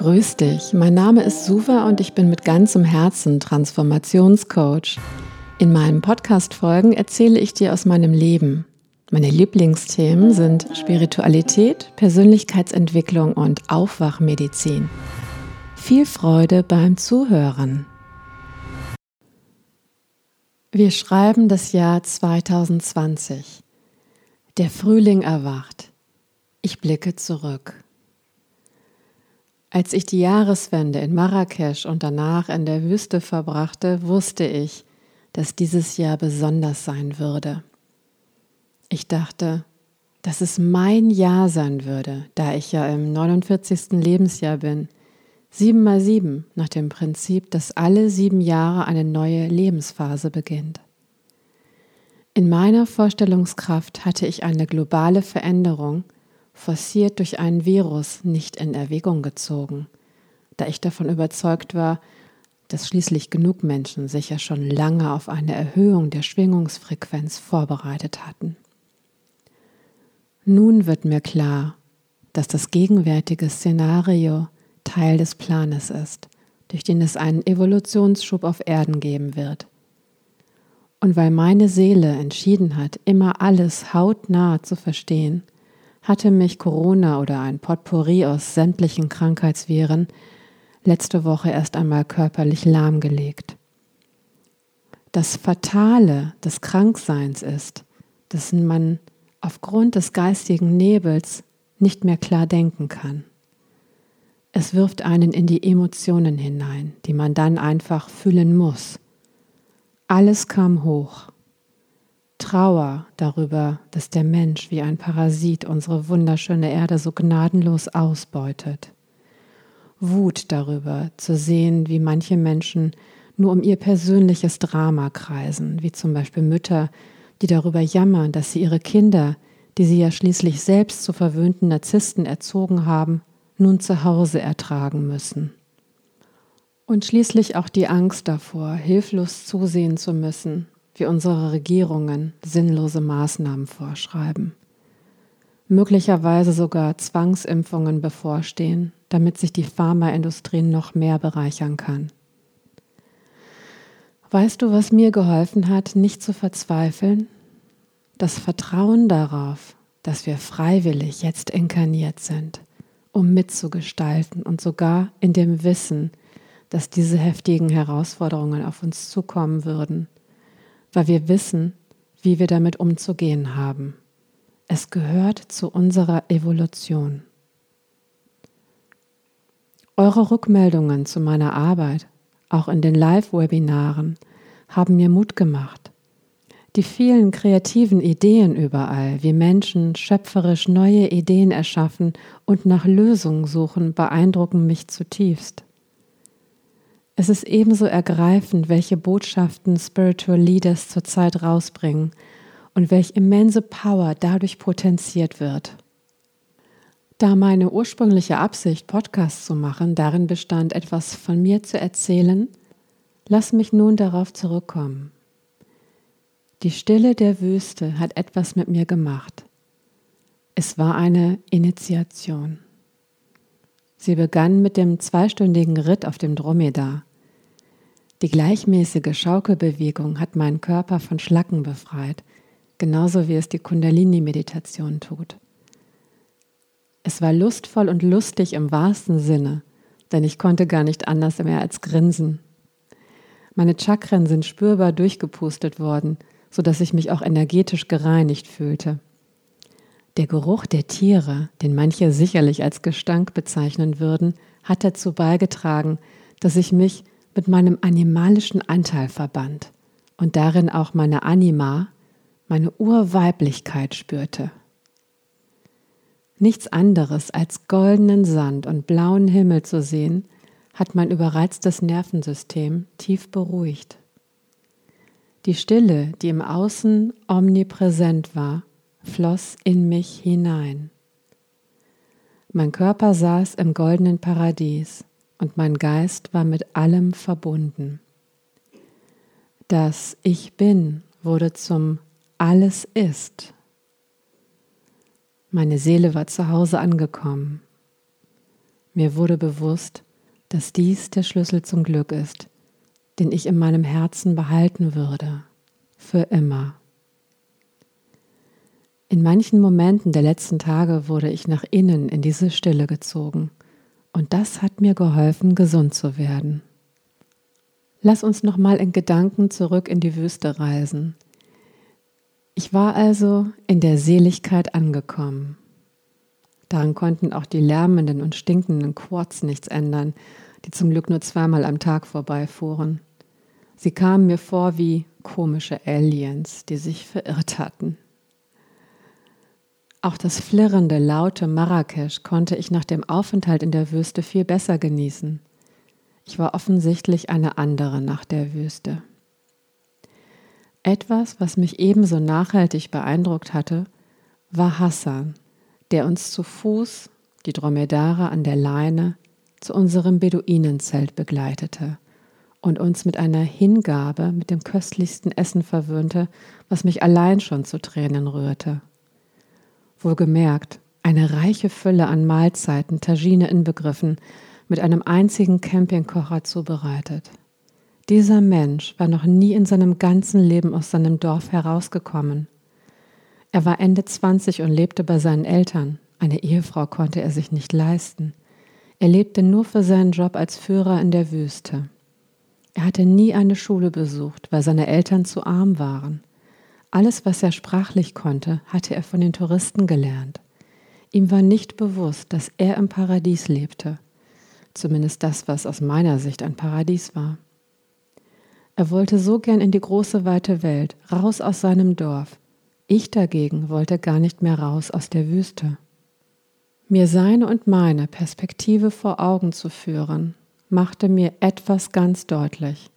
Grüß dich, mein Name ist Suva und ich bin mit ganzem Herzen Transformationscoach. In meinen Podcast-Folgen erzähle ich dir aus meinem Leben. Meine Lieblingsthemen sind Spiritualität, Persönlichkeitsentwicklung und Aufwachmedizin. Viel Freude beim Zuhören. Wir schreiben das Jahr 2020. Der Frühling erwacht. Ich blicke zurück. Als ich die Jahreswende in Marrakesch und danach in der Wüste verbrachte, wusste ich, dass dieses Jahr besonders sein würde. Ich dachte, dass es mein Jahr sein würde, da ich ja im 49. Lebensjahr bin. Sieben mal sieben, nach dem Prinzip, dass alle sieben Jahre eine neue Lebensphase beginnt. In meiner Vorstellungskraft hatte ich eine globale Veränderung, forciert durch einen Virus, nicht in Erwägung gezogen, da ich davon überzeugt war, dass schließlich genug Menschen sich ja schon lange auf eine Erhöhung der Schwingungsfrequenz vorbereitet hatten. Nun wird mir klar, dass das gegenwärtige Szenario Teil des Planes ist, durch den es einen Evolutionsschub auf Erden geben wird. Und weil meine Seele entschieden hat, immer alles hautnah zu verstehen, hatte mich Corona oder ein Potpourri aus sämtlichen Krankheitsviren letzte Woche erst einmal körperlich lahmgelegt. Das Fatale des Krankseins ist, dass man aufgrund des geistigen Nebels nicht mehr klar denken kann. Es wirft einen in die Emotionen hinein, die man dann einfach fühlen muss. Alles kam hoch. Trauer darüber, dass der Mensch wie ein Parasit unsere wunderschöne Erde so gnadenlos ausbeutet. Wut darüber zu sehen, wie manche Menschen nur um ihr persönliches Drama kreisen, wie zum Beispiel Mütter, die darüber jammern, dass sie ihre Kinder, die sie ja schließlich selbst zu verwöhnten Narzissten erzogen haben, nun zu Hause ertragen müssen. Und schließlich auch die Angst davor, hilflos zusehen zu müssen, wie unsere Regierungen sinnlose Maßnahmen vorschreiben. Möglicherweise sogar Zwangsimpfungen bevorstehen, damit sich die Pharmaindustrie noch mehr bereichern kann. Weißt du, was mir geholfen hat, nicht zu verzweifeln? Das Vertrauen darauf, dass wir freiwillig jetzt inkarniert sind, um mitzugestalten und sogar in dem Wissen, dass diese heftigen Herausforderungen auf uns zukommen würden, weil wir wissen, wie wir damit umzugehen haben. Es gehört zu unserer Evolution. Eure Rückmeldungen zu meiner Arbeit auch in den Live-Webinaren, haben mir Mut gemacht. Die vielen kreativen Ideen überall, wie Menschen schöpferisch neue Ideen erschaffen und nach Lösungen suchen, beeindrucken mich zutiefst. Es ist ebenso ergreifend, welche Botschaften Spiritual Leaders zurzeit rausbringen und welch immense Power dadurch potenziert wird. Da meine ursprüngliche Absicht, Podcasts zu machen, darin bestand, etwas von mir zu erzählen, lass mich nun darauf zurückkommen. Die Stille der Wüste hat etwas mit mir gemacht. Es war eine Initiation. Sie begann mit dem zweistündigen Ritt auf dem Dromedar. Die gleichmäßige Schaukelbewegung hat meinen Körper von Schlacken befreit, genauso wie es die Kundalini-Meditation tut. Es war lustvoll und lustig im wahrsten Sinne, denn ich konnte gar nicht anders mehr als grinsen. Meine Chakren sind spürbar durchgepustet worden, sodass ich mich auch energetisch gereinigt fühlte. Der Geruch der Tiere, den manche sicherlich als Gestank bezeichnen würden, hat dazu beigetragen, dass ich mich mit meinem animalischen Anteil verband und darin auch meine Anima, meine Urweiblichkeit spürte. Nichts anderes als goldenen Sand und blauen Himmel zu sehen, hat mein überreiztes Nervensystem tief beruhigt. Die Stille, die im Außen omnipräsent war, floss in mich hinein. Mein Körper saß im goldenen Paradies und mein Geist war mit allem verbunden. Das Ich bin wurde zum Alles ist. Meine Seele war zu Hause angekommen. Mir wurde bewusst, dass dies der Schlüssel zum Glück ist, den ich in meinem Herzen behalten würde, für immer. In manchen Momenten der letzten Tage wurde ich nach innen in diese Stille gezogen, und das hat mir geholfen, gesund zu werden. Lass uns nochmal in Gedanken zurück in die Wüste reisen. Ich war also in der Seligkeit angekommen. Daran konnten auch die lärmenden und stinkenden Quads nichts ändern, die zum Glück nur zweimal am Tag vorbeifuhren. Sie kamen mir vor wie komische Aliens, die sich verirrt hatten. Auch das flirrende, laute Marrakesch konnte ich nach dem Aufenthalt in der Wüste viel besser genießen. Ich war offensichtlich eine andere nach der Wüste. Etwas, was mich ebenso nachhaltig beeindruckt hatte, war Hassan, der uns zu Fuß, die Dromedare an der Leine, zu unserem Beduinenzelt begleitete und uns mit einer Hingabe mit dem köstlichsten Essen verwöhnte, was mich allein schon zu Tränen rührte. Wohlgemerkt, eine reiche Fülle an Mahlzeiten, Tagine inbegriffen, mit einem einzigen Campingkocher zubereitet. Dieser Mensch war noch nie in seinem ganzen Leben aus seinem Dorf herausgekommen. Er war Ende 20 und lebte bei seinen Eltern. Eine Ehefrau konnte er sich nicht leisten. Er lebte nur für seinen Job als Führer in der Wüste. Er hatte nie eine Schule besucht, weil seine Eltern zu arm waren. Alles, was er sprachlich konnte, hatte er von den Touristen gelernt. Ihm war nicht bewusst, dass er im Paradies lebte zumindest das, was aus meiner Sicht ein Paradies war. Er wollte so gern in die große weite Welt, raus aus seinem Dorf. Ich dagegen wollte gar nicht mehr raus aus der Wüste. Mir seine und meine Perspektive vor Augen zu führen, machte mir etwas ganz deutlich.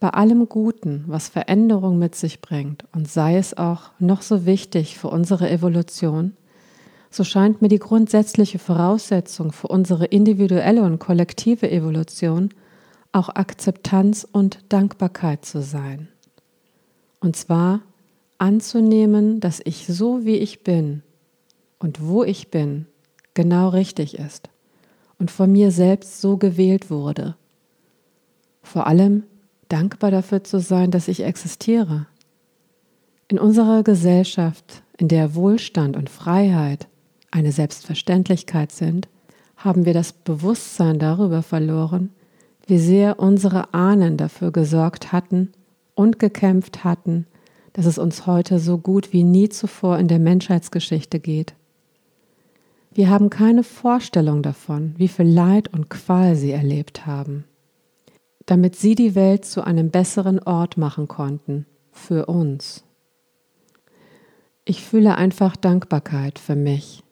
Bei allem Guten, was Veränderung mit sich bringt, und sei es auch noch so wichtig für unsere Evolution, so scheint mir die grundsätzliche Voraussetzung für unsere individuelle und kollektive Evolution auch Akzeptanz und Dankbarkeit zu sein. Und zwar anzunehmen, dass ich so wie ich bin und wo ich bin genau richtig ist und von mir selbst so gewählt wurde. Vor allem dankbar dafür zu sein, dass ich existiere. In unserer Gesellschaft, in der Wohlstand und Freiheit eine Selbstverständlichkeit sind, haben wir das Bewusstsein darüber verloren, wie sehr unsere Ahnen dafür gesorgt hatten und gekämpft hatten, dass es uns heute so gut wie nie zuvor in der Menschheitsgeschichte geht. Wir haben keine Vorstellung davon, wie viel Leid und Qual sie erlebt haben, damit sie die Welt zu einem besseren Ort machen konnten, für uns. Ich fühle einfach Dankbarkeit für mich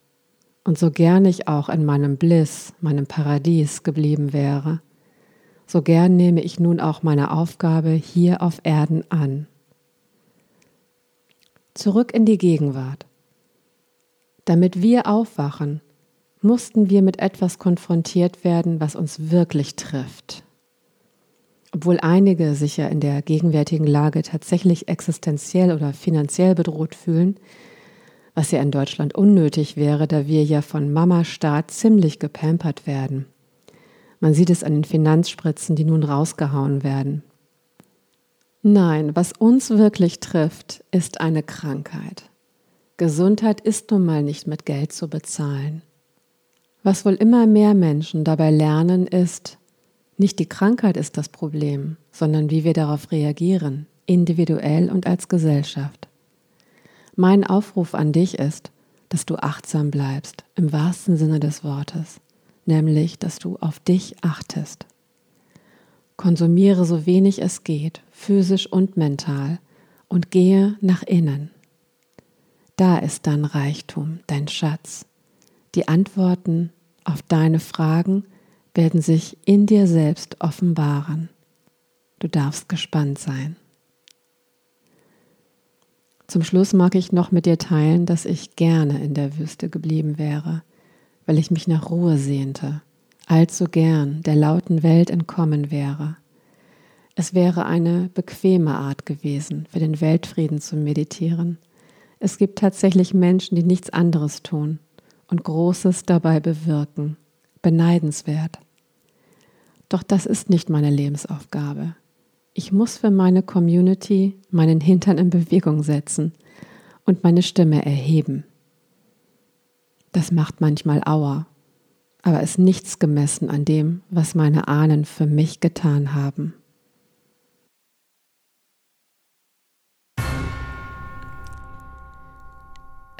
und so gern ich auch in meinem Bliss, meinem Paradies geblieben wäre, so gern nehme ich nun auch meine Aufgabe hier auf Erden an. Zurück in die Gegenwart. Damit wir aufwachen, mussten wir mit etwas konfrontiert werden, was uns wirklich trifft. Obwohl einige sich ja in der gegenwärtigen Lage tatsächlich existenziell oder finanziell bedroht fühlen, was ja in Deutschland unnötig wäre, da wir ja von Mama Staat ziemlich gepampert werden. Man sieht es an den Finanzspritzen, die nun rausgehauen werden. Nein, was uns wirklich trifft, ist eine Krankheit. Gesundheit ist nun mal nicht mit Geld zu bezahlen. Was wohl immer mehr Menschen dabei lernen, ist, nicht die Krankheit ist das Problem, sondern wie wir darauf reagieren, individuell und als Gesellschaft. Mein Aufruf an dich ist, dass du achtsam bleibst, im wahrsten Sinne des Wortes, nämlich, dass du auf dich achtest. Konsumiere so wenig es geht, physisch und mental, und gehe nach innen. Da ist dein Reichtum, dein Schatz. Die Antworten auf deine Fragen werden sich in dir selbst offenbaren. Du darfst gespannt sein. Zum Schluss mag ich noch mit dir teilen, dass ich gerne in der Wüste geblieben wäre, weil ich mich nach Ruhe sehnte, allzu gern der lauten Welt entkommen wäre. Es wäre eine bequeme Art gewesen, für den Weltfrieden zu meditieren. Es gibt tatsächlich Menschen, die nichts anderes tun und Großes dabei bewirken, beneidenswert. Doch das ist nicht meine Lebensaufgabe. Ich muss für meine Community meinen Hintern in Bewegung setzen und meine Stimme erheben. Das macht manchmal Auer, aber ist nichts gemessen an dem, was meine Ahnen für mich getan haben.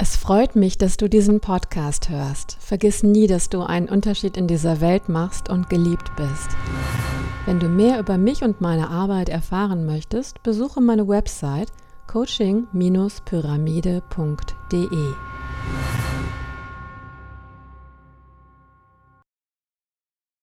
Es freut mich, dass du diesen Podcast hörst. Vergiss nie, dass du einen Unterschied in dieser Welt machst und geliebt bist. Wenn du mehr über mich und meine Arbeit erfahren möchtest, besuche meine Website coaching-pyramide.de.